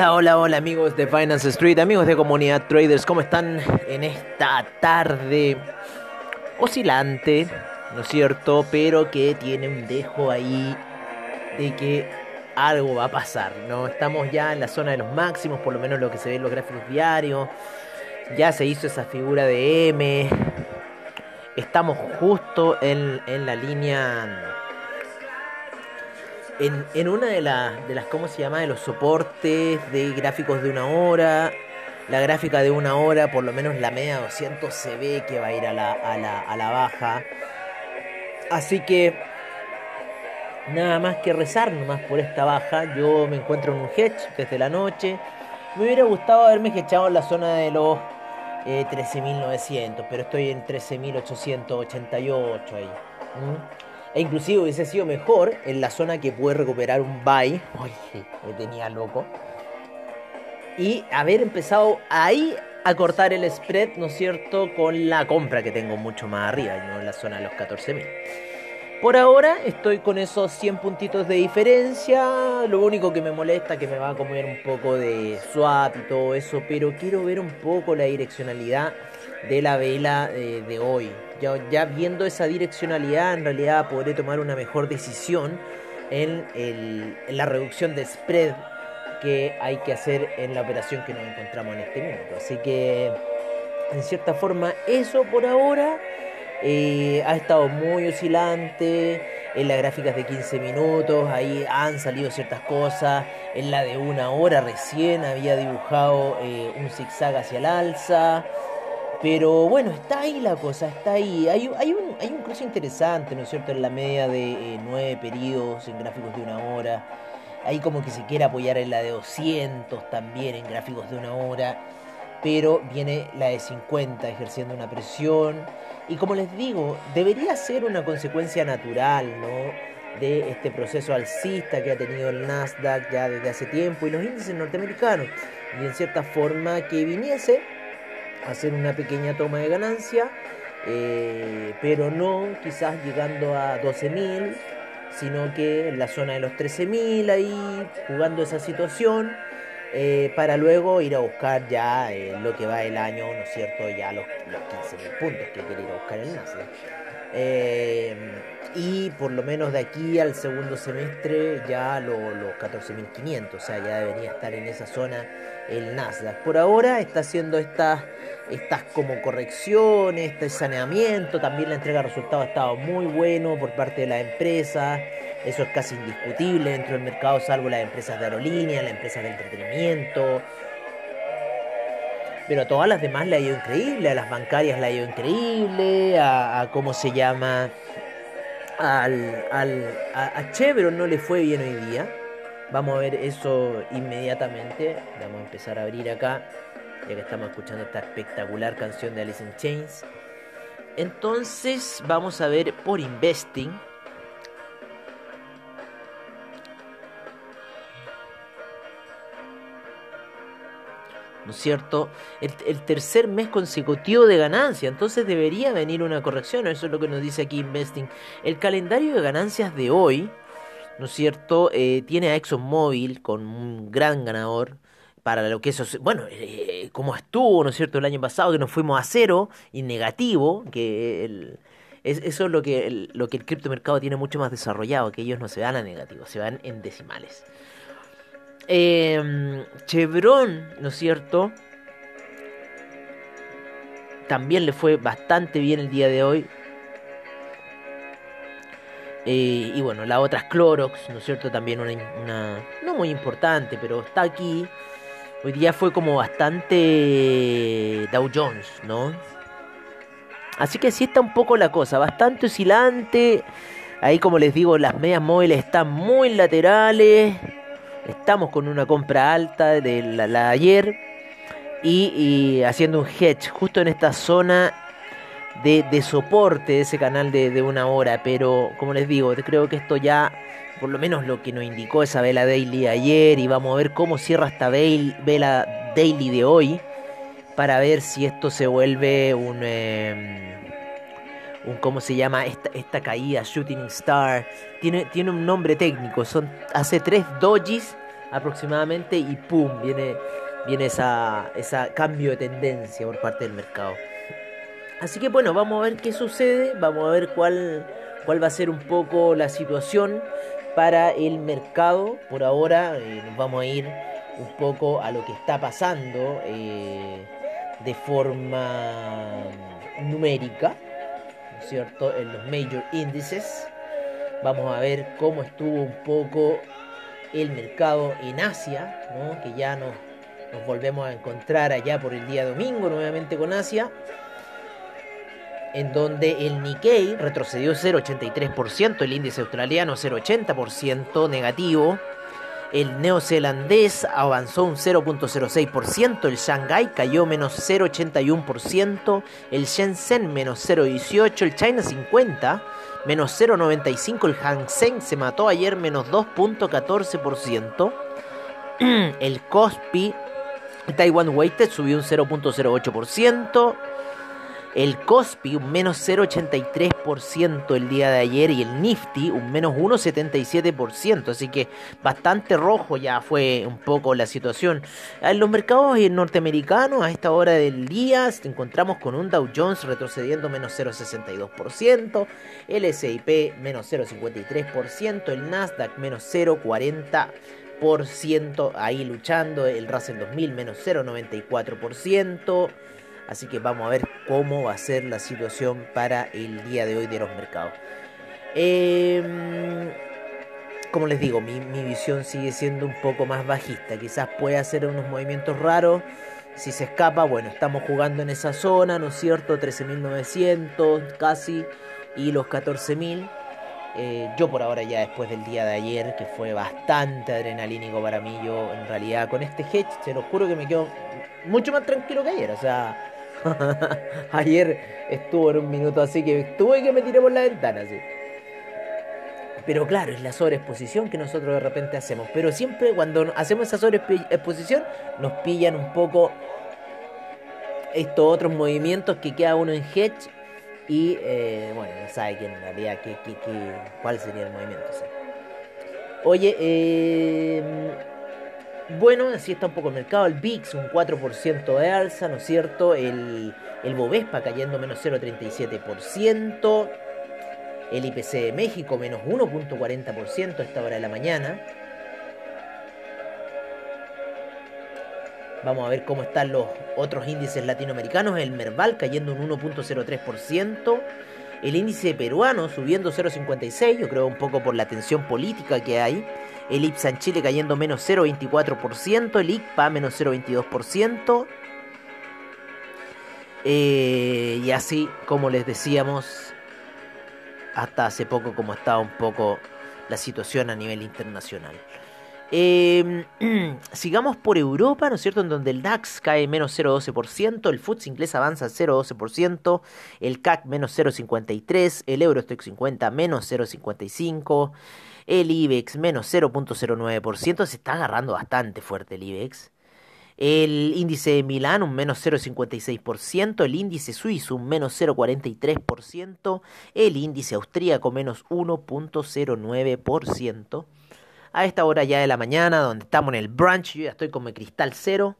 Hola, hola, hola amigos de Finance Street, amigos de Comunidad Traders, ¿cómo están en esta tarde oscilante, ¿no es cierto? Pero que tiene un dejo ahí de que algo va a pasar, ¿no? Estamos ya en la zona de los máximos, por lo menos lo que se ve en los gráficos diarios. Ya se hizo esa figura de M. Estamos justo en, en la línea en, una de, de las, ¿cómo se llama? De los soportes de gráficos de una hora. La gráfica de una hora, por lo menos la media 200 se ve que va a ir a la, a la, a la baja. Así que nada más que rezar nomás por esta baja. Yo me encuentro en un hedge desde la noche. Me hubiera gustado haberme hedgeado en la zona de los 13.900, eh, pero estoy en 13.888 ahí. E inclusive hubiese sido mejor en la zona que puede recuperar un buy. Oye, me tenía loco. Y haber empezado ahí a cortar el spread, ¿no es cierto? Con la compra que tengo mucho más arriba, ¿no? En la zona de los 14.000. Por ahora estoy con esos 100 puntitos de diferencia. Lo único que me molesta es que me va a comer un poco de swap y todo eso. Pero quiero ver un poco la direccionalidad de la vela eh, de hoy. Ya, viendo esa direccionalidad, en realidad podré tomar una mejor decisión en, la reducción de spread que hay que hacer en la operación que nos encontramos en este minuto. Así que, en cierta forma, eso por ahora eh, ha estado muy oscilante. En las gráficas de 15 minutos, ahí han salido ciertas cosas. En la de una hora recién había dibujado eh, un zigzag hacia el alza. Pero bueno, está ahí la cosa, está ahí. Hay, hay, un, hay un cruce interesante, ¿no es cierto? En la media de eh, nueve periodos, en gráficos de una hora. Hay como que se quiere apoyar en la de 200 también, en gráficos de una hora. Pero viene la de 50 ejerciendo una presión. Y como les digo, debería ser una consecuencia natural, ¿no? de este proceso alcista que ha tenido el Nasdaq ya desde hace tiempo y los índices norteamericanos. Y en cierta forma que viniese hacer una pequeña toma de ganancia, eh, pero no quizás llegando a 12.000, sino que en la zona de los 13.000 ahí jugando esa situación. Eh, para luego ir a buscar ya eh, lo que va el año, ¿no es cierto? Ya los, los 15.000 puntos que quiere ir a buscar el Nasdaq. Y por lo menos de aquí al segundo semestre ya los 14.500, o sea, ya debería estar en esa zona el Nasdaq. Por ahora está haciendo estas, estas como correcciones, este saneamiento, también la entrega de resultados ha estado muy bueno por parte de la empresa, eso es casi indiscutible dentro del mercado, salvo las empresas de aerolínea, las empresas de entretenimiento. Pero a todas las demás le ha ido increíble, a las bancarias le ha ido increíble, a, cómo se llama, al, al, a, a Chevron no le fue bien hoy día. Vamos a ver eso inmediatamente. Vamos a empezar a abrir acá, ya que estamos escuchando esta espectacular canción de Alice in Chains. Entonces vamos a ver por Investing. ¿No es cierto? El, tercer mes consecutivo de ganancia, entonces debería venir una corrección, eso es lo que nos dice aquí Investing. El calendario de ganancias de hoy ¿no es cierto? Eh, tiene a ExxonMobil con un gran ganador para lo que eso, bueno, eh, como estuvo, ¿no es cierto?, el año pasado, que nos fuimos a cero y negativo, que eso es lo que el, lo que el criptomercado tiene mucho más desarrollado, que ellos no se van a negativo, se van en decimales. Em, Chevron, ¿no es cierto? También le fue bastante bien el día de hoy. Eh, y bueno, la otra es Clorox, ¿no es cierto? También una, no muy importante, pero está aquí. Hoy día fue como bastante Dow Jones, ¿no? Así que así está un poco la cosa, bastante oscilante. Ahí como les digo, las medias móviles están muy laterales. Estamos con una compra alta de la, de ayer. Y, haciendo un hedge justo en esta zona de, soporte de ese canal de, una hora. Pero como les digo, creo que esto ya, por lo menos lo que nos indicó esa vela daily ayer, y vamos a ver cómo cierra esta vela daily de hoy, para ver si esto se vuelve un... Em, un ¿cómo se llama? Esta, esta caída, Shooting Star, tiene, tiene un nombre técnico, son, hace tres dojis aproximadamente y ¡pum! viene, viene esa, esa cambio de tendencia por parte del mercado. Así que bueno, vamos a ver qué sucede, vamos a ver cuál, cuál va a ser un poco la situación para el mercado. Por ahora eh, nos vamos a ir un poco a lo que está pasando eh, de forma numérica, ¿no es cierto? En los major índices. Vamos a ver cómo estuvo un poco el mercado en Asia, que ya nos, nos volvemos a encontrar allá por el día domingo nuevamente con Asia en donde el Nikkei retrocedió 0,83%, el índice australiano 0,80% negativo, el neozelandés avanzó un 0.06%, el Shanghai cayó menos 0.81%, el Shenzhen menos 0.18%, el China 50 menos 0.95%, el Hang Seng se mató ayer menos 2.14%, el Kospi Taiwan Weighted subió un 0.08%, el Kospi un menos 0,83% el día de ayer y el Nifty un menos 1,77%. Así que bastante rojo ya fue un poco la situación. En los mercados norteamericanos a esta hora del día encontramos con un Dow Jones retrocediendo menos 0,62%, el S&P menos 0,53%, el Nasdaq menos 0,40%, ahí luchando, el Russell 2000 menos 0,94%. Así que vamos a ver cómo va a ser la situación para el día de hoy de los mercados. Em, como les digo, mi, visión sigue siendo un poco más bajista. Quizás pueda hacer unos movimientos raros. Si se escapa, bueno, estamos jugando en esa zona, ¿no es cierto? 13.900 casi y los 14.000. Eh, yo por ahora ya después del día de ayer, que fue bastante adrenalínico para mí, yo en realidad con este hedge, se lo juro que me quedo mucho más tranquilo que ayer. O sea, Ayer estuvo en un minuto así que tuve que me tiré por la ventana, así. Pero claro, es la sobreexposición que nosotros de repente hacemos. Pero siempre cuando hacemos esa sobreexposición nos pillan un poco estos otros movimientos que queda uno en hedge y eh, bueno, no sabe quién en realidad qué, qué, cuál sería el movimiento. Oye, eh, bueno, así está un poco el mercado. El VIX un 4% de alza, ¿no es cierto? El, el Bovespa cayendo menos 0,37%. El IPC de México menos 1.40% a esta hora de la mañana. Vamos a ver cómo están los otros índices latinoamericanos. El Merval cayendo un 1.03%. El índice peruano subiendo 0.56, yo creo un poco por la tensión política que hay. El IPSA en Chile cayendo menos 0.24%, el ICPA menos 0.22%. Eh, y así, como les decíamos, hasta hace poco como estaba un poco la situación a nivel internacional. Em, sigamos por Europa, ¿no es cierto? En donde el DAX cae menos 0,12%, el FTSE inglés avanza 0,12%, el CAC menos 0,53%, el Eurostock 50 menos 0,55%, el IBEX menos 0,09%, se está agarrando bastante fuerte el IBEX. El índice de Milán un menos 0,56%, el índice suizo un menos 0,43%, el índice austríaco menos 1,09% a esta hora ya de la mañana, donde estamos en el brunch. Yo ya estoy con mi cristal cero.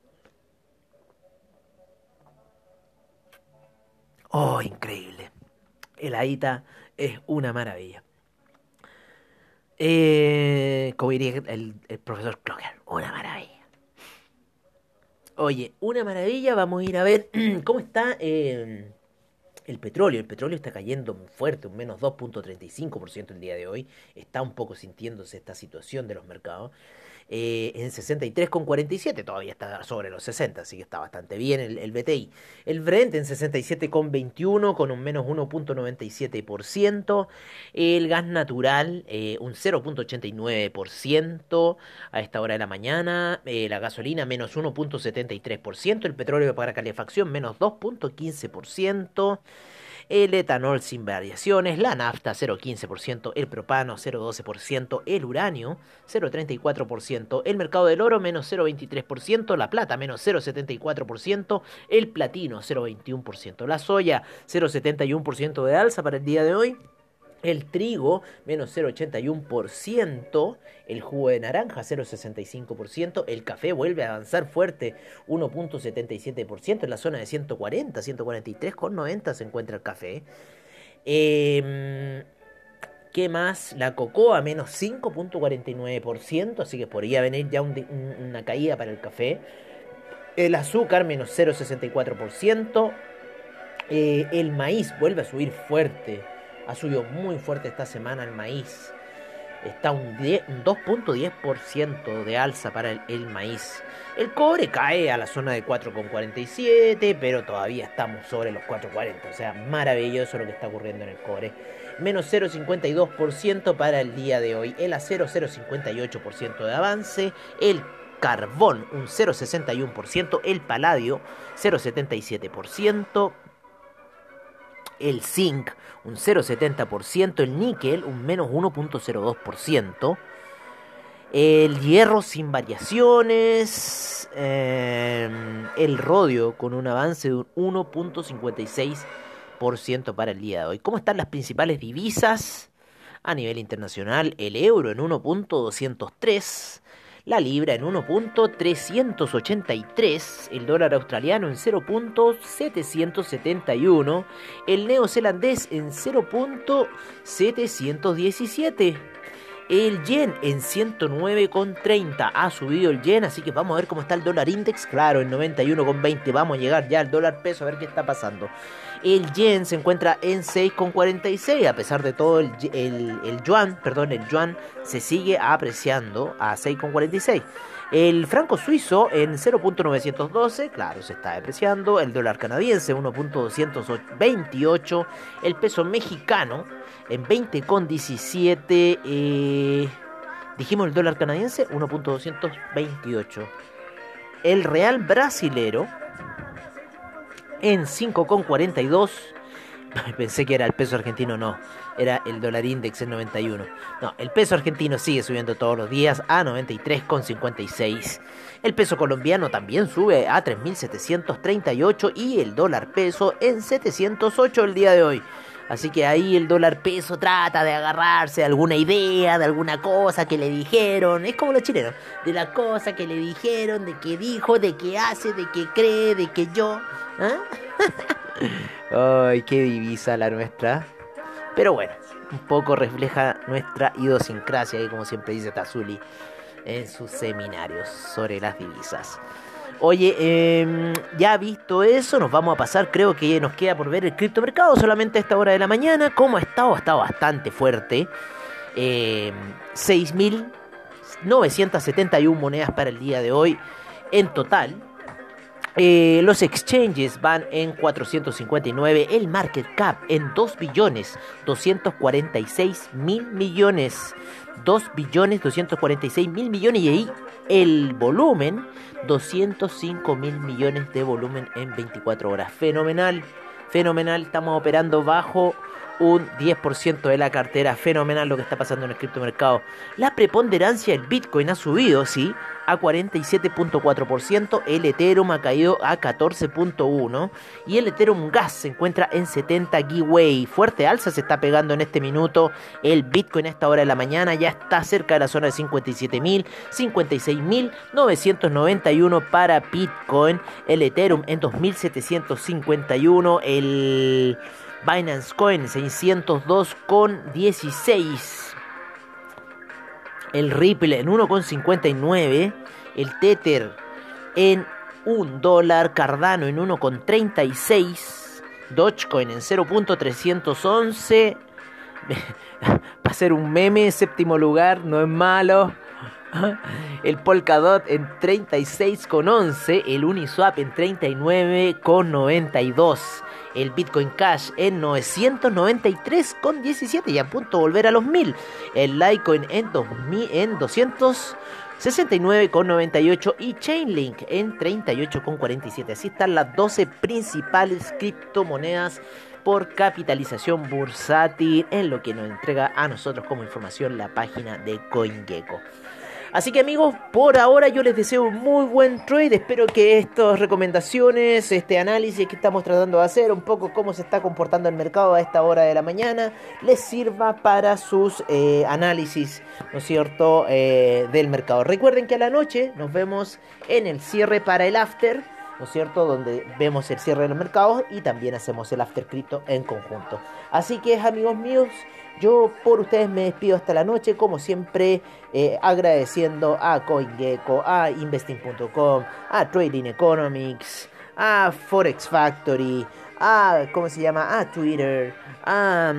Oh, increíble. El Aita es una maravilla. Eh, como diría el, profesor Clocker, una maravilla. Oye, una maravilla. Vamos a ir a ver cómo está. Eh, el petróleo. El petróleo está cayendo muy fuerte, un menos 2.35% el día de hoy. Está un poco sintiéndose esta situación de los mercados. Eh, en 63,47, todavía está sobre los 60, así que está bastante bien el, el BTI. El Brent en 67,21 con un menos 1.97%. El gas natural eh, un 0.89% a esta hora de la mañana. Eh, la gasolina menos 1.73%. El petróleo para calefacción menos 2.15% el etanol sin variaciones, la nafta 0,15%, el propano 0,12%, el uranio 0,34%, el mercado del oro menos 0,23%, la plata menos 0,74%, el platino 0,21%, la soya 0,71% de alza para el día de hoy. El trigo, menos 0,81%. El jugo de naranja, 0,65%. El café vuelve a avanzar fuerte, 1,77%. En la zona de 140, 143,90 se encuentra el café. Eh, ¿Qué más? La cocoa menos 5.49%, así que podría venir ya una caída para el café. El azúcar menos 0.64%. Eh, el maíz vuelve a subir fuerte. Ha subido muy fuerte esta semana el maíz. Está un, 2.10% de alza para el, maíz. El cobre cae a la zona de 4,47, pero todavía estamos sobre los 4,40. O sea, maravilloso lo que está ocurriendo en el cobre menos 0,52% para el día de hoy. El acero 0,58% de avance. El carbón un 0,61%. El paladio 0,77%. El zinc un 0,70%. El níquel un menos 1,02%. El hierro sin variaciones. Em, el rodio con un avance de un 1.56% para el día de hoy. ¿Cómo están las principales divisas? A nivel internacional, el euro en 1.203, la libra en 1.383, el dólar australiano en 0.771, el neozelandés en 0.717. El yen en 109,30 ha subido el yen, así que vamos a ver cómo está el dólar index. Claro, en 91,20 vamos a llegar ya al dólar peso a ver qué está pasando. El yen se encuentra en 6,46. A pesar de todo, el, el, yuan, perdón, el yuan se sigue apreciando a 6,46. El franco suizo en 0.912, claro, se está depreciando. El dólar canadiense 1.228. El peso mexicano en 20,17. Eh, dijimos el dólar canadiense 1.228. El real brasilero en 5,42. Pensé que era el peso argentino, no. Era el dólar index en 91. No, el peso argentino sigue subiendo todos los días a 93,56. El peso colombiano también sube a 3.738 y el dólar peso en 708 el día de hoy. Así que ahí el dólar peso trata de agarrarse de alguna idea, de alguna cosa que le dijeron. Es como los chilenos. De la cosa que le dijeron, de que dijo, de que hace, de que cree, de que yo. ¿ah? Ay, qué divisa la nuestra. Pero bueno, un poco refleja nuestra idiosincrasia, y como siempre dice Tazuli en sus seminarios sobre las divisas. Oye, eh, ya visto eso, nos vamos a pasar. Creo que nos queda por ver el criptomercado solamente a esta hora de la mañana. ¿Cómo ha estado? Ha estado bastante fuerte. Eh, 6.971 monedas para el día de hoy en total. Eh, los exchanges van en 459, el market cap en 2 billones 246 mil millones. 2 billones 246 mil millones y ahí el volumen 205 mil millones de volumen en 24 horas. Fenomenal, fenomenal. Estamos operando bajo un 10% de la cartera. Fenomenal lo que está pasando en el criptomercado. La preponderancia del Bitcoin ha subido, sí, a 47.4%. El Ethereum ha caído a 14.1%. Y el Ethereum Gas se encuentra en 70 giveaway. Fuerte alza se está pegando en este minuto. El Bitcoin a esta hora de la mañana ya está cerca de la zona de 57.000, 56.991 para Bitcoin. El Ethereum en 2.751. El Binance Coin 602 con 16. El Ripple en 1,59. El Tether en 1 dólar. Cardano en 1,36. Dogecoin en 0.311. Va a ser un meme, séptimo lugar, no es malo. El Polkadot en 36,11. El Uniswap en 39,92 el Bitcoin Cash en 993,17 y a punto de volver a los 1000. El Litecoin en, 2000, en 269,98 y Chainlink en 38,47. Así están las 12 principales criptomonedas por capitalización bursátil en lo que nos entrega a nosotros como información la página de CoinGecko. Así que amigos, por ahora yo les deseo un muy buen trade. Espero que estas recomendaciones, este análisis que estamos tratando de hacer, un poco cómo se está comportando el mercado a esta hora de la mañana, les sirva para sus eh, análisis, ¿no es cierto?, eh, del mercado. Recuerden que a la noche nos vemos en el cierre para el after. ¿No es cierto? Donde vemos el cierre de los mercados y también hacemos el after cripto en conjunto. Así que amigos míos, yo por ustedes me despido hasta la noche, como siempre, eh, agradeciendo a CoinGecko, a Investing.com, a Trading Economics, a Forex Factory, a, ¿cómo se llama? A Twitter, a,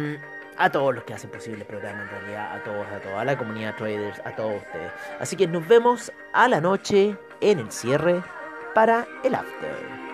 a todos los que hacen posible el programa, en realidad, a todos, a toda la comunidad traders, a todos ustedes. Así que nos vemos a la noche en el cierre para el after.